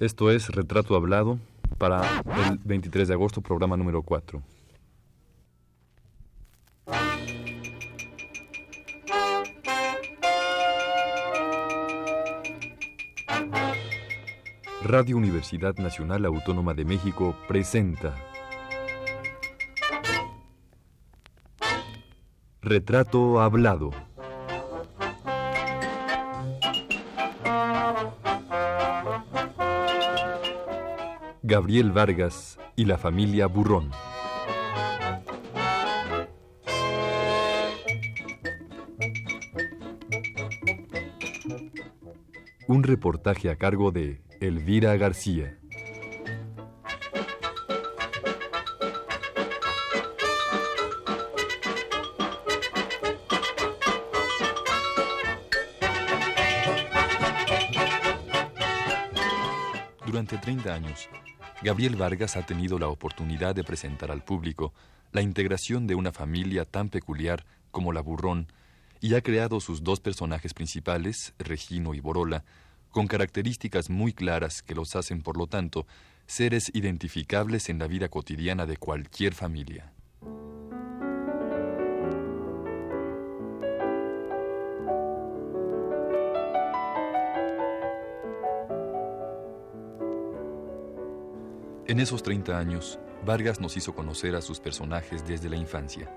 Esto es Retrato Hablado para el 23 de agosto, programa número 4. Radio Universidad Nacional Autónoma de México presenta Retrato Hablado. Gabriel Vargas y la familia Burrón. Un reportaje a cargo de Elvira García. Durante 30 años, Gabriel Vargas ha tenido la oportunidad de presentar al público la integración de una familia tan peculiar como la Burrón y ha creado sus dos personajes principales, Regino y Borola, con características muy claras que los hacen, por lo tanto, seres identificables en la vida cotidiana de cualquier familia. En esos 30 años, Vargas nos hizo conocer a sus personajes desde la infancia.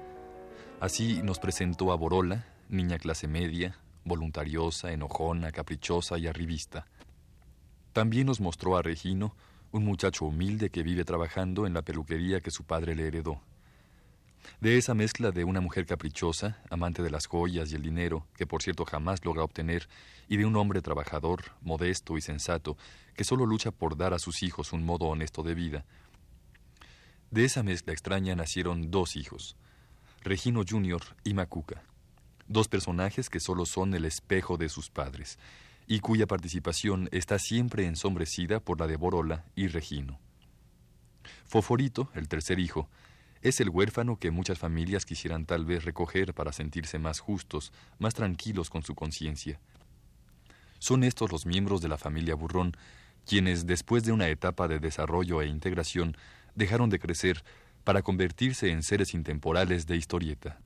Así nos presentó a Borola, niña clase media, voluntariosa, enojona, caprichosa y arribista. También nos mostró a Regino, un muchacho humilde que vive trabajando en la peluquería que su padre le heredó. De esa mezcla de una mujer caprichosa, amante de las joyas y el dinero, que por cierto jamás logra obtener, y de un hombre trabajador, modesto y sensato, que solo lucha por dar a sus hijos un modo honesto de vida. De esa mezcla extraña nacieron dos hijos, Regino Jr. y Macuca, dos personajes que solo son el espejo de sus padres, y cuya participación está siempre ensombrecida por la de Borola y Regino. Foforito, el tercer hijo, es el huérfano que muchas familias quisieran tal vez recoger para sentirse más justos, más tranquilos con su conciencia. Son estos los miembros de la familia Burrón, quienes, después de una etapa de desarrollo e integración, dejaron de crecer para convertirse en seres intemporales de historieta.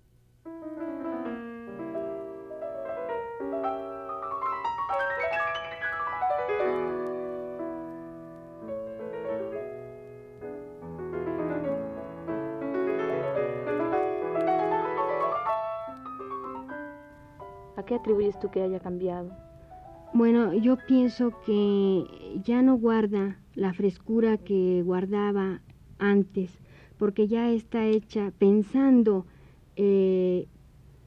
qué atribuyes tú que haya cambiado? Bueno, yo pienso que ya no guarda la frescura que guardaba antes, porque ya está hecha pensando eh,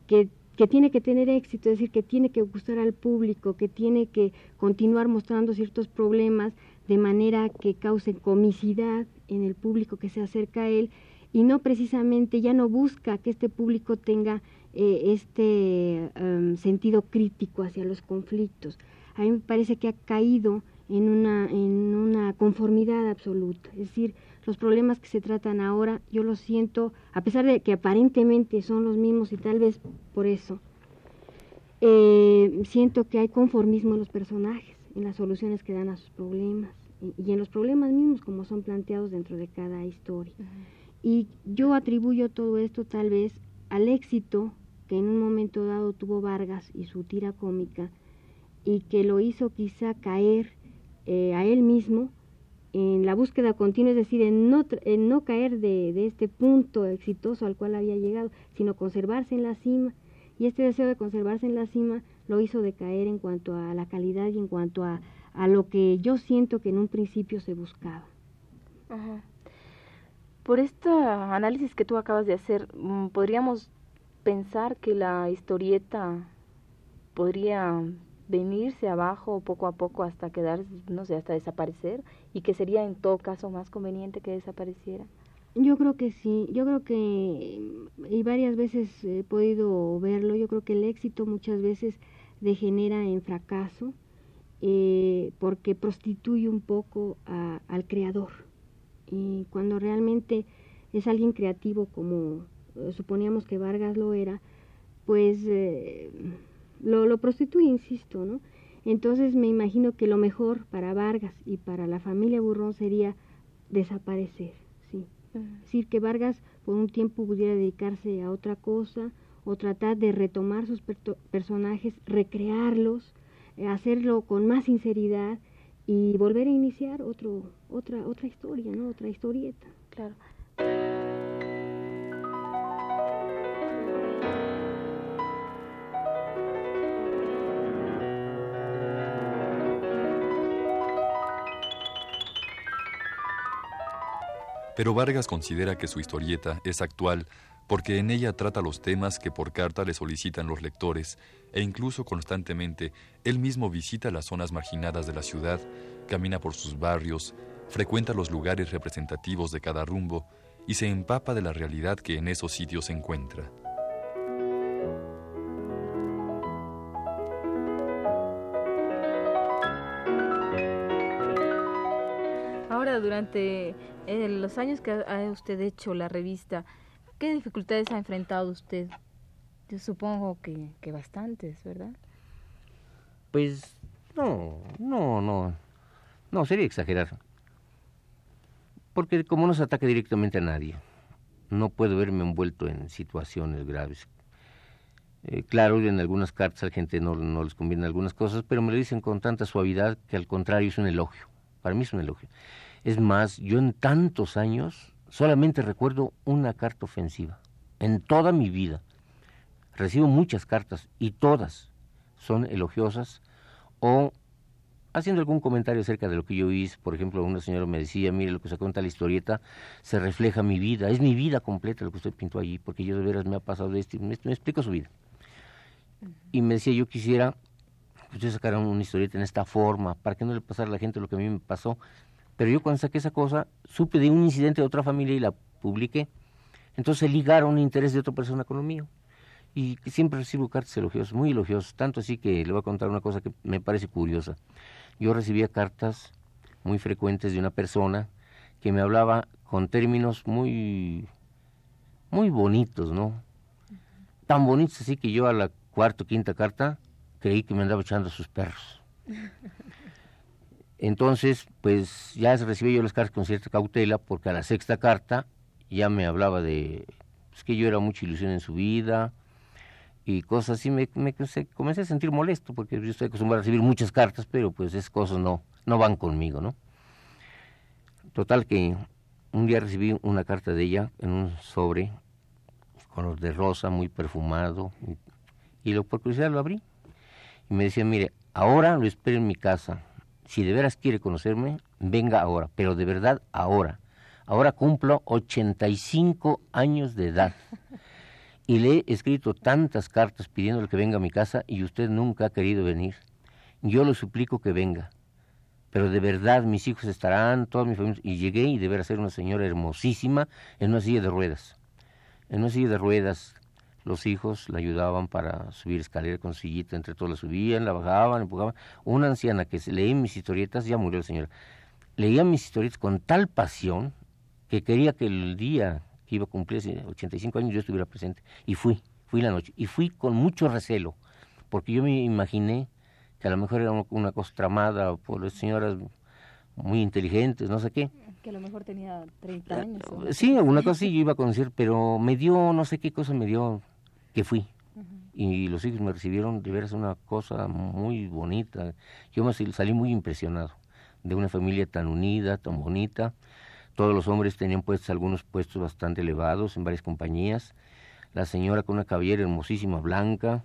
que, que, tiene que tener éxito, es decir, que tiene que gustar al público, que tiene que continuar mostrando ciertos problemas de manera que causen comicidad en el público que se acerca a él y no precisamente ya no busca que este público tenga eh, este em, sentido crítico hacia los conflictos. A mí me parece que ha caído en una, en una conformidad absoluta. Es decir, los problemas que se tratan ahora, yo los siento, a pesar de que aparentemente son los mismos y tal vez por eso, eh, siento que hay conformismo en los personajes, en las soluciones que dan a sus problemas y, en los problemas mismos como son planteados dentro de cada historia. Y yo atribuyo todo esto tal vez al éxito que en un momento dado tuvo Vargas y su tira cómica y que lo hizo quizá caer eh, a él mismo en la búsqueda continua, es decir, en no, en no caer de, de, este punto exitoso al cual había llegado, sino conservarse en la cima. Y este deseo de conservarse en la cima lo hizo decaer en cuanto a la calidad y en cuanto a, a lo que yo siento que en un principio se buscaba. Por este análisis que tú acabas de hacer, mm, podríamos pensar que la historieta podría venirse abajo poco a poco hasta quedar, no sé, hasta desaparecer y que sería en todo caso más conveniente que desapareciera. Yo creo que sí, yo creo que, y varias veces he podido verlo, yo creo que el éxito muchas veces degenera en fracaso eh, porque prostituye un poco al creador. Y cuando realmente es alguien creativo como eh, suponíamos que Vargas lo era, pues eh, lo, lo, prostituye, insisto, ¿no? Entonces me imagino que lo mejor para Vargas y para la familia Burrón sería desaparecer, sí. Es decir, que Vargas por un tiempo pudiera dedicarse a otra cosa o tratar de retomar sus personajes, recrearlos, eh, hacerlo con más sinceridad y volver a iniciar otro, otra, otra historia, ¿no? Otra historieta. Claro. Pero Vargas considera que su historieta es actual porque en ella trata los temas que por carta le solicitan los lectores e incluso constantemente él mismo visita las zonas marginadas de la ciudad, camina por sus barrios, frecuenta los lugares representativos de cada rumbo y se empapa de la realidad que en esos sitios se encuentra. durante eh, los años que ha usted hecho la revista, ¿qué dificultades ha enfrentado usted? Yo supongo que, que bastantes, ¿verdad? Pues no, no, no, no, sería exagerar. Porque como no se ataca directamente a nadie, no puedo verme envuelto en situaciones graves. Eh, claro, en algunas cartas a la gente no, no les conviene algunas cosas, pero me lo dicen con tanta suavidad que al contrario es un elogio. Para mí es un elogio. Es más, yo en tantos años solamente recuerdo una carta ofensiva, en toda mi vida. Recibo muchas cartas y todas son elogiosas o haciendo algún comentario acerca de lo que yo hice. Por ejemplo, una señora me decía, mire, lo que se cuenta la historieta se refleja mi vida, es mi vida completa lo que usted pintó allí, porque yo de veras me ha pasado de esto, me, me explico su vida. Y me decía, yo quisiera que usted sacara una historieta en esta forma, para que no le pasara a la gente lo que a mí me pasó, pero yo cuando saqué esa cosa, supe de un incidente de otra familia y la publiqué. Entonces ligaron interés de otra persona con lo mío. Y siempre recibo cartas elogiosas, muy elogiosas, tanto así que le voy a contar una cosa que me parece curiosa. Yo recibía cartas muy frecuentes de una persona que me hablaba con términos muy, muy bonitos, ¿no? Tan bonitos así que yo a la cuarta o quinta carta creí que me andaba echando a sus perros. Entonces, pues ya recibí yo las cartas con cierta cautela, porque a la sexta carta ya me hablaba de pues, que yo era mucha ilusión en su vida y cosas así. Me, comencé a sentir molesto, porque yo estoy acostumbrado a recibir muchas cartas, pero pues esas cosas no, no van conmigo, ¿no? Total que un día recibí una carta de ella en un sobre color de rosa, muy perfumado, y, lo, por curiosidad lo abrí. Y me decía, mire, ahora lo espero en mi casa, si de veras quiere conocerme, venga ahora, pero de verdad ahora. Ahora cumplo 85 años de edad. Y le he escrito tantas cartas pidiéndole que venga a mi casa y usted nunca ha querido venir. Yo le suplico que venga. Pero de verdad mis hijos estarán, todos mis familia. Y llegué y deberá ser una señora hermosísima en una silla de ruedas. En una silla de ruedas, los hijos la ayudaban para subir escalera con sillita, entre todos la subían, la bajaban, empujaban. Una anciana que leía mis historietas, ya murió la señora, leía mis historietas con tal pasión que quería que el día que iba a cumplir 85 años yo estuviera presente. Y fui, fui la noche. Y fui con mucho recelo, porque yo me imaginé que a lo mejor era una cosa tramada por las señoras muy inteligentes, no sé qué. Que a lo mejor tenía 30 años. Sí, alguna cosa sí yo iba a conocer, pero me dio, no sé qué cosa me dio, que fui. Y los hijos me recibieron de veras una cosa muy bonita. Yo me salí muy impresionado de una familia tan unida, tan bonita. Todos los hombres tenían puestos algunos puestos bastante elevados en varias compañías. La señora con una cabellera hermosísima, blanca.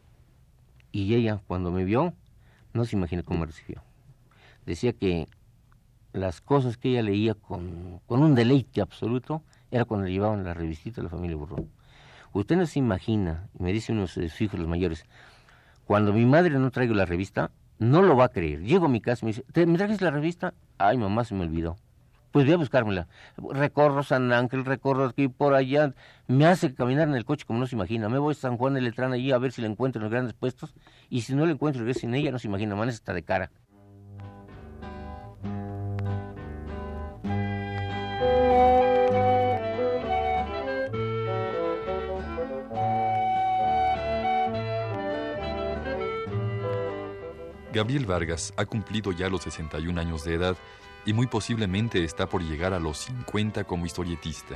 Y ella, cuando me vio, no se imagina cómo me recibió. Decía que las cosas que ella leía con, con un deleite absoluto era cuando le llevaban la revistita de la familia Burrón. Usted no se imagina, me dice uno de sus hijos los mayores, cuando mi madre no traigo la revista, no lo va a creer. Llego a mi casa y me dice, ¿me trajes la revista? Ay, mamá, se me olvidó. Pues voy a buscármela. Recorro San Ángel, recorro aquí por allá. Me hace caminar en el coche como no se imagina. Me voy a San Juan de Letrán allí a ver si la encuentro en los grandes puestos. Y si no la encuentro, sin ella, no se imagina. Man, está de cara. Gabriel Vargas ha cumplido ya los 61 años de edad y muy posiblemente está por llegar a los 50 como historietista.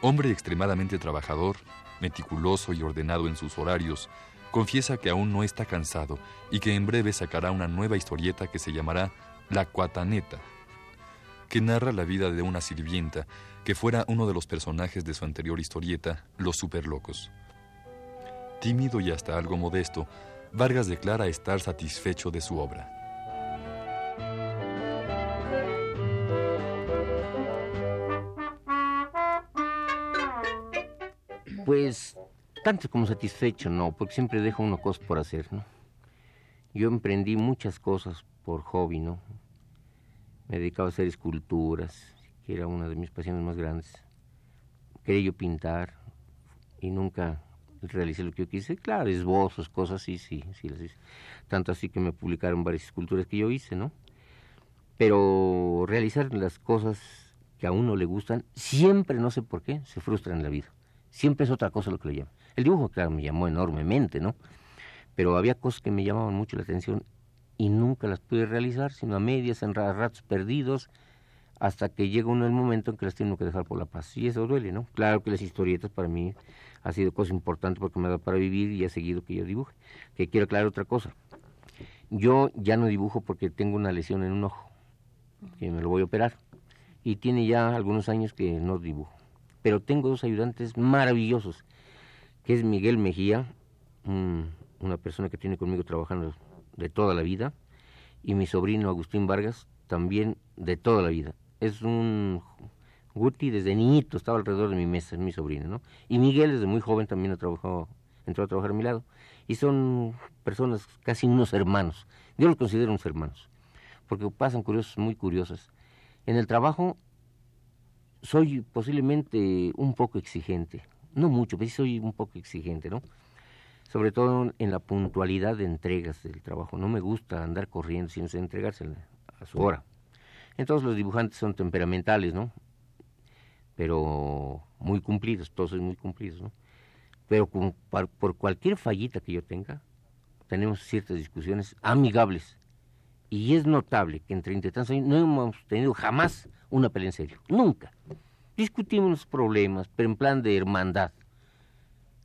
Hombre extremadamente trabajador, meticuloso y ordenado en sus horarios, confiesa que aún no está cansado y que en breve sacará una nueva historieta que se llamará La Cuataneta, que narra la vida de una sirvienta que fuera uno de los personajes de su anterior historieta, Los Superlocos. Tímido y hasta algo modesto, Vargas declara estar satisfecho de su obra. Pues tanto como satisfecho, no, porque siempre dejo uno cosas por hacer, ¿no? Yo emprendí muchas cosas por hobby, ¿no? Me dedicaba a hacer esculturas, que era una de mis pasiones más grandes. Quería yo pintar y nunca realicé lo que yo quise. Claro, esbozos, cosas así, sí, sí las hice. Tanto así que me publicaron varias esculturas que yo hice, ¿no? Pero realizar las cosas que a uno le gustan, siempre, no sé por qué, se frustran en la vida. Siempre es otra cosa lo que le llama. El dibujo, claro, me llamó enormemente, ¿no? Pero había cosas que me llamaban mucho la atención y nunca las pude realizar, sino a medias, en ratos perdidos, hasta que llega uno el momento en que las tengo que dejar por la paz. Y eso duele, ¿no? Claro que las historietas para mí ha sido cosa importante porque me ha dado para vivir y ha seguido que yo dibuje. Que quiero aclarar otra cosa. Yo ya no dibujo porque tengo una lesión en un ojo, que me lo voy a operar. Y tiene ya algunos años que no dibujo pero tengo dos ayudantes maravillosos, que es Miguel Mejía, una persona que tiene conmigo trabajando de toda la vida, y mi sobrino Agustín Vargas, también de toda la vida. Es un Guti desde niñito, estaba alrededor de mi mesa, es mi sobrino, ¿no? Y Miguel desde muy joven también ha trabajado, entró a trabajar a mi lado. Y son personas, casi unos hermanos. Yo los considero unos hermanos, porque pasan cosas muy curiosas. En el trabajo soy posiblemente un poco exigente, no mucho, pero sí soy un poco exigente, ¿no? Sobre todo en la puntualidad de entregas del trabajo. No me gusta andar corriendo, sino entregarse a su hora. Entonces los dibujantes son temperamentales, ¿no? Pero muy cumplidos, todos muy cumplidos, ¿no? Pero por cualquier fallita que yo tenga, tenemos ciertas discusiones amigables. Y es notable que en treinta y tantos años no hemos tenido jamás una pelea en serio. Nunca. Discutimos los problemas, pero en plan de hermandad.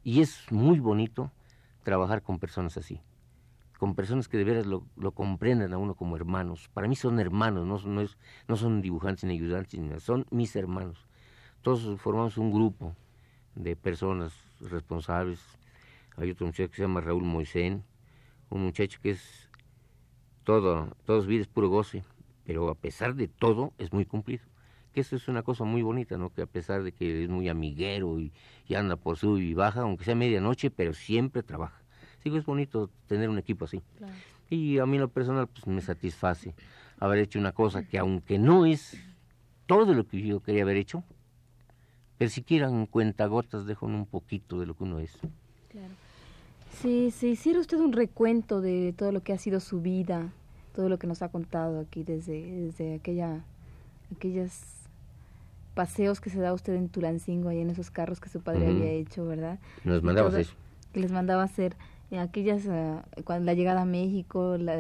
Y es muy bonito trabajar con personas así. Con personas que de veras lo, lo comprendan a uno como hermanos. Para mí son hermanos, no, no, es, no son dibujantes ni ayudantes, son mis hermanos. Todos formamos un grupo de personas responsables. Hay otro muchacho que se llama Raúl Moisén, un muchacho que es todo, todos vidas puro goce pero a pesar de todo es muy cumplido. Que eso es una cosa muy bonita, ¿no? Que a pesar de que es muy amiguero y, anda por sub y baja, aunque sea medianoche, pero siempre trabaja. Sí es bonito tener un equipo así. Y a mí en lo personal pues me satisface haber hecho una cosa que aunque no es todo lo que yo quería haber hecho, pero siquiera en cuentagotas dejo un poquito de lo que uno es. Claro. Si, si hiciera usted un recuento de todo lo que ha sido su vida, todo lo que nos ha contado aquí desde, desde aquella, aquellos paseos que se da usted en Tulancingo, ahí en esos carros que su padre había hecho, ¿verdad? Nos mandaba hacer. Que les mandaba hacer aquellas, uh, cuando la llegada a México, la,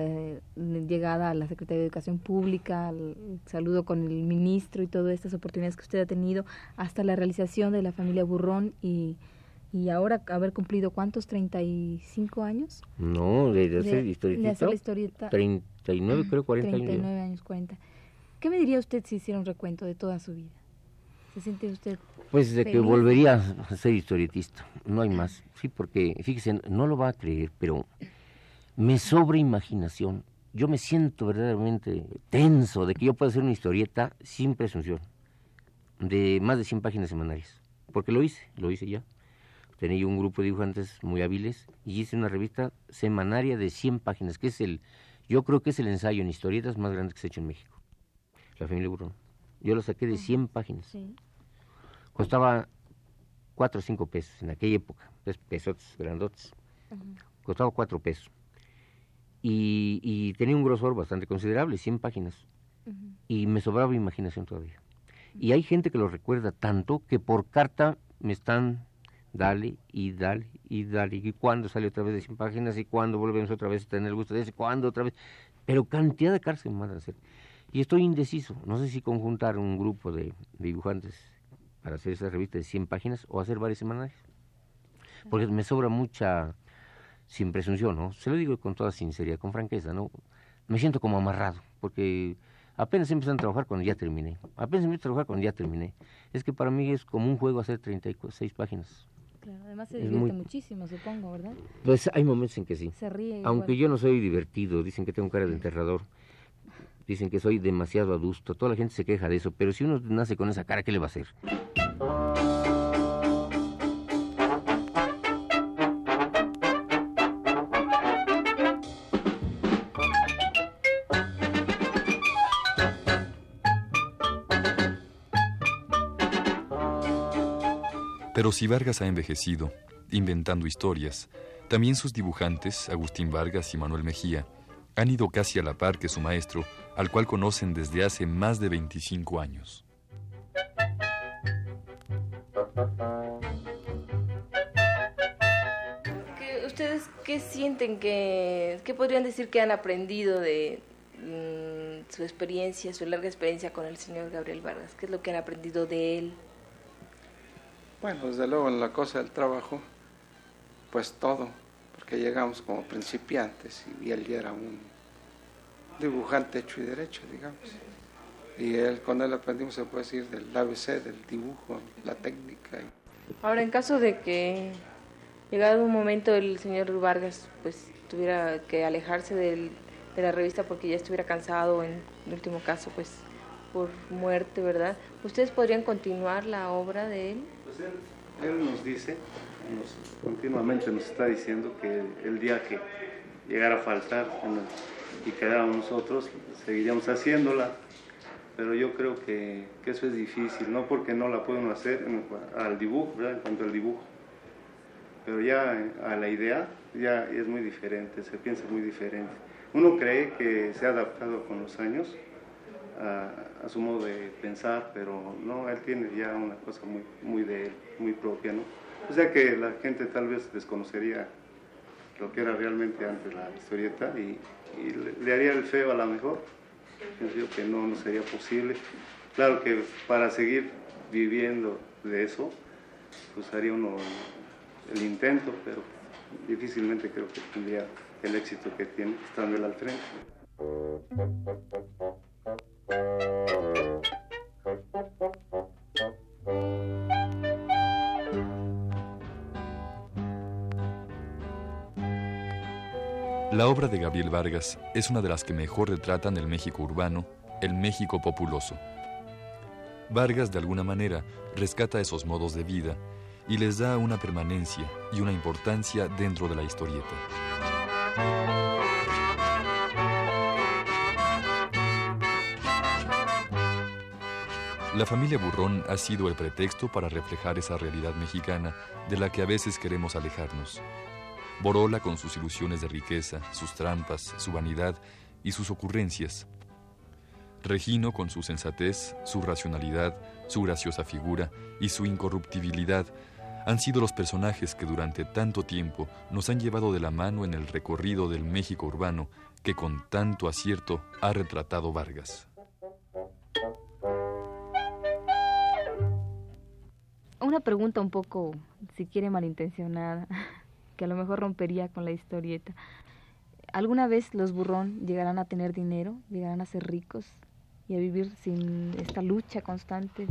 llegada a la Secretaría de Educación Pública, el, saludo con el ministro y todas estas oportunidades que usted ha tenido, hasta la realización de la familia Burrón y, y ahora haber cumplido cuántos, 35 años? No, de, hacer historieta. la historieta. 39, creo, 40 años. 39 años, 40. ¿Qué me diría usted si hiciera un recuento de toda su vida? ¿Se siente usted? Pues de que volvería a ser historietista, no hay más. Sí, porque, fíjese, no lo va a creer, pero me sobra imaginación. Yo me siento verdaderamente tenso de que yo pueda hacer una historieta sin presunción, de más de 100 páginas semanales. Porque lo hice, lo hice ya. Tenía un grupo de dibujantes muy hábiles y hice una revista semanaria de 100 páginas, que es el, yo creo que es el ensayo en historietas más grande que se ha hecho en México. La familia Burrón. Yo lo saqué de 100 páginas. Costaba 4 o 5 pesos en aquella época, tres pesos grandotes. Costaba 4 pesos. Y, tenía un grosor bastante considerable, 100 páginas. Y me sobraba imaginación todavía. Y hay gente que lo recuerda tanto que por carta me están dale y dale y dale. ¿Y cuándo sale otra vez de 100 páginas? ¿Y cuándo volvemos otra vez a tener el gusto de ese? ¿Cuándo otra vez? Pero cantidad de cartas que me mandan a hacer. Y estoy indeciso. No sé si conjuntar un grupo de, dibujantes para hacer esa revista de 100 páginas o hacer varios semanales. Porque me sobra mucha, sin presunción, ¿no? Se lo digo con toda sinceridad, con franqueza, ¿no? Me siento como amarrado, porque apenas empiezan a trabajar cuando ya terminé. Apenas empiezo a trabajar cuando ya terminé. Es que para mí es como un juego hacer 36 páginas. Claro, además se divierte muchísimo, supongo, ¿verdad? Pues hay momentos en que sí. Se ríe. Aunque yo no soy divertido, dicen que tengo cara de enterrador. Dicen que soy demasiado adusto. Toda la gente se queja de eso. Pero si uno nace con esa cara, ¿qué le va a hacer? Pero si Vargas ha envejecido, inventando historias, también sus dibujantes, Agustín Vargas y Manuel Mejía, han ido casi a la par que su maestro, al cual conocen desde hace más de 25 años. ¿Ustedes qué sienten que, qué podrían decir que han aprendido de mm, su experiencia, su larga experiencia con el señor Gabriel Vargas? ¿Qué es lo que han aprendido de él? Bueno, desde luego en la cosa del trabajo, pues todo, porque llegamos como principiantes y él ya era un dibujante hecho y derecho, digamos. Y él, con él aprendimos, se puede decir, del ABC, del dibujo, la técnica. Ahora, en caso de que llegado un momento el señor Vargas pues tuviera que alejarse de la revista porque ya estuviera cansado, en el último caso, pues por muerte, ¿verdad? ¿Ustedes podrían continuar la obra de él? Pues él, nos dice, continuamente nos está diciendo que el día que llegara a faltar y quedáramos nosotros, seguiríamos haciéndola. Pero yo creo que, eso es difícil, no porque no la pueden hacer al dibujo, en cuanto al dibujo. Pero ya a la idea ya es muy diferente, se piensa muy diferente. Uno cree que se ha adaptado con los años, a, su modo de pensar, pero no, él tiene ya una cosa muy, muy de él, muy propia, ¿no? O sea que la gente tal vez desconocería lo que era realmente antes la historieta y, le, haría el feo a la mejor. Pienso que no, no sería posible. Claro que para seguir viviendo de eso, pues haría uno el intento, pero difícilmente creo que tendría el éxito que tiene estando él al frente. La obra de Gabriel Vargas es una de las que mejor retratan el México urbano, el México populoso. Vargas, de alguna manera, rescata esos modos de vida y les da una permanencia y una importancia dentro de la historieta. La familia Burrón ha sido el pretexto para reflejar esa realidad mexicana de la que a veces queremos alejarnos. Borola con sus ilusiones de riqueza, sus trampas, su vanidad y sus ocurrencias. Regino con su sensatez, su racionalidad, su graciosa figura y su incorruptibilidad han sido los personajes que durante tanto tiempo nos han llevado de la mano en el recorrido del México urbano que con tanto acierto ha retratado Vargas. Una pregunta un poco, si quiere, malintencionada, que a lo mejor rompería con la historieta. ¿Alguna vez los burrón llegarán a tener dinero, llegarán a ser ricos y a vivir sin esta lucha constante?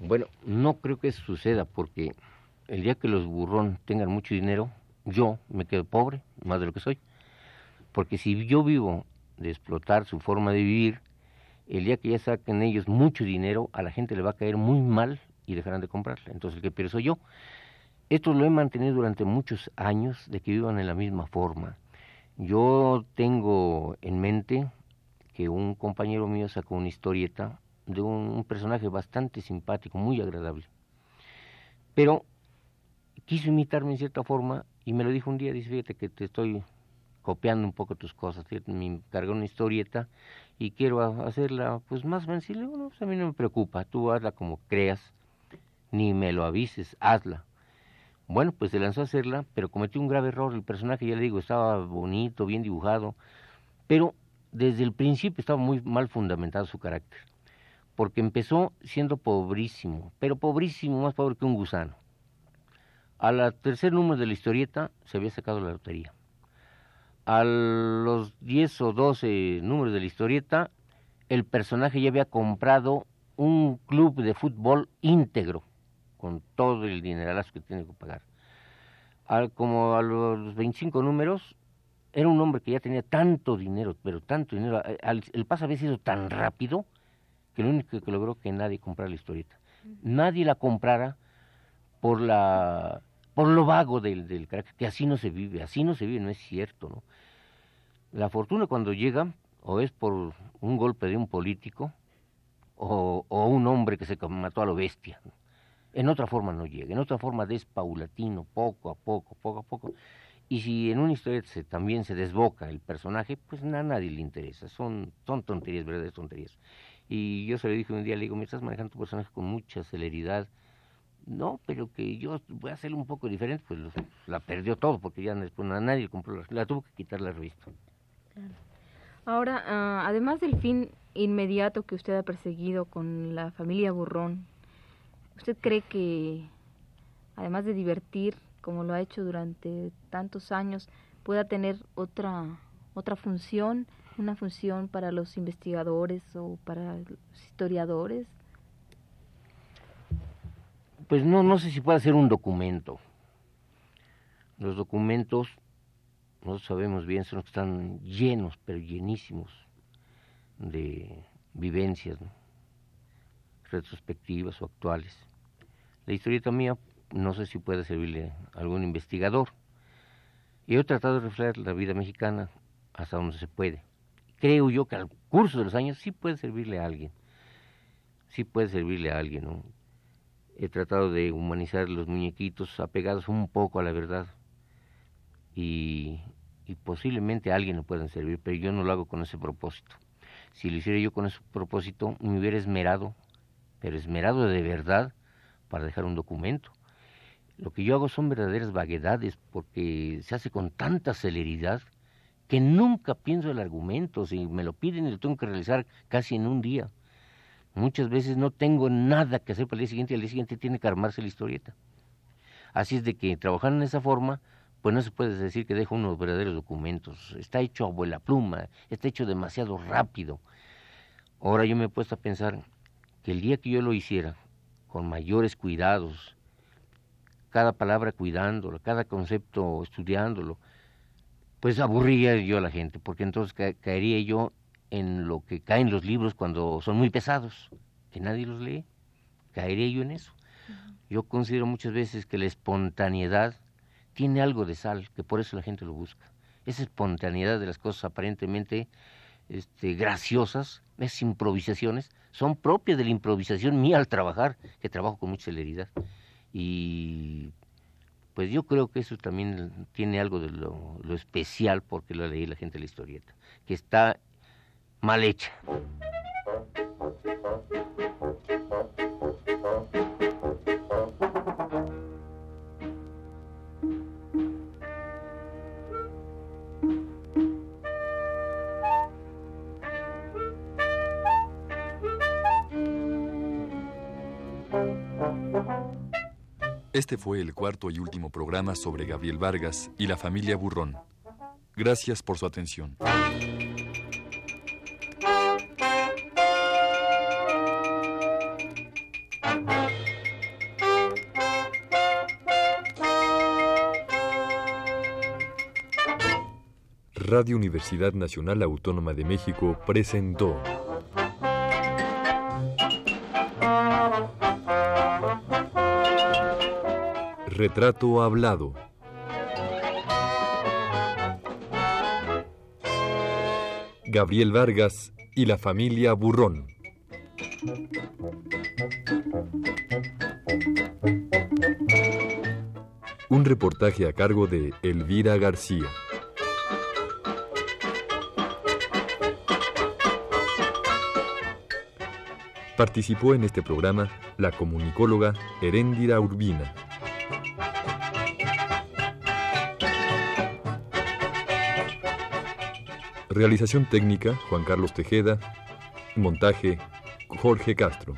Bueno, no creo que eso suceda porque el día que los burrón tengan mucho dinero, yo me quedo pobre, más de lo que soy. Porque si yo vivo de explotar su forma de vivir, el día que ya saquen ellos mucho dinero, a la gente le va a caer muy mal y dejarán de comprarla. Entonces el que pierde soy yo. Esto lo he mantenido durante muchos años de que vivan en la misma forma. Yo tengo en mente que un compañero mío sacó una historieta de un, personaje bastante simpático, muy agradable. Pero quiso imitarme en cierta forma y me lo dijo un día, dice, fíjate que te estoy copiando un poco tus cosas, me encargó una historieta y quiero hacerla pues más sencilla, bueno, pues a mí no me preocupa, tú hazla como creas, ni me lo avises, hazla. Bueno, pues se lanzó a hacerla, pero cometió un grave error. El personaje, ya le digo, estaba bonito, bien dibujado, pero desde el principio estaba muy mal fundamentado su carácter, porque empezó siendo pobrísimo, pero pobrísimo, más pobre que un gusano. A la tercer número de la historieta se había sacado la lotería. A los 10 o 12 números de la historieta, el personaje ya había comprado un club de fútbol íntegro, con todo el dineralazo que tiene que pagar. como a los 25 números, era un hombre que ya tenía tanto dinero, pero tanto dinero. El paso había sido tan rápido que lo único que logró que nadie comprara la historieta. Nadie la comprara por la por lo vago del, del carácter, que así no se vive, así no se vive, no es cierto, ¿no? La fortuna cuando llega, o es por un golpe de un político, o, o un hombre que se mató a lo bestia. En otra forma no llega, en otra forma despaulatino, poco a poco, poco a poco. Y si en una historia se, también se desboca el personaje, pues a nadie le interesa. Son, son tonterías, verdaderas tonterías. Y yo se lo dije un día, le digo, me estás manejando tu personaje con mucha celeridad. No, pero que yo voy a hacerlo un poco diferente, pues la perdió todo, porque ya después a nadie compró, la, la tuvo que quitar la revista. Ahora, ah, además del fin inmediato que usted ha perseguido con la familia Burrón, ¿usted cree que, además de divertir, como lo ha hecho durante tantos años, pueda tener otra, otra función, una función para los investigadores o para los historiadores? Pues no, no sé si puede ser un documento. Los documentos, no sabemos bien, son los que están llenos, pero llenísimos de vivencias retrospectivas o actuales. La historieta mía no sé si puede servirle a algún investigador. Y he tratado de reflejar la vida mexicana hasta donde se puede. Creo yo que al curso de los años sí puede servirle a alguien. Sí puede servirle a alguien. He tratado de humanizar los muñequitos apegados un poco a la verdad. Y, y posiblemente a alguien le puedan servir, pero yo no lo hago con ese propósito. Si lo hiciera yo con ese propósito, me hubiera esmerado, pero esmerado de verdad para dejar un documento lo que yo hago son verdaderas vaguedades porque se hace con tanta celeridad que nunca pienso el argumento. Si me lo piden, lo tengo que realizar casi en un día. Muchas veces no tengo nada que hacer para el día siguiente y al día siguiente tiene que armarse la historieta. Así es de que trabajando en esa forma, pues no se puede decir que dejo unos verdaderos documentos. Está hecho a abuela pluma, está hecho demasiado rápido. Ahora yo me he puesto a pensar que el día que yo lo hiciera, con mayores cuidados, cada palabra cuidándolo, cada concepto estudiándolo, pues aburría yo a la gente, porque entonces caería yo en lo que caen los libros cuando son muy pesados, que nadie los lee, caería yo en eso. Yo considero muchas veces que la espontaneidad tiene algo de sal, que por eso la gente lo busca. Esa espontaneidad de las cosas aparentemente este, graciosas, esas improvisaciones, son propias de la improvisación mía al trabajar, que trabajo con mucha celeridad. Y pues yo creo que eso también tiene algo de lo, especial porque lo leí la gente de la historieta, que está mal hecha. Este fue el cuarto y último programa sobre Gabriel Vargas y la familia Burrón. Gracias por su atención. Radio Universidad Nacional Autónoma de México presentó Retrato hablado. Gabriel Vargas y la familia Burrón. Un reportaje a cargo de Elvira García. Participó en este programa la comunicóloga Heréndira Urbina. Realización técnica Juan Carlos Tejeda. Montaje Jorge Castro.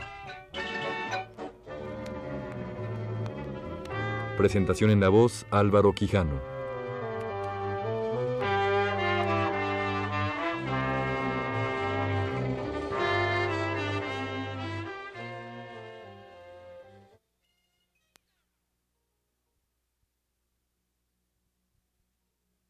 Presentación en la voz Álvaro Quijano.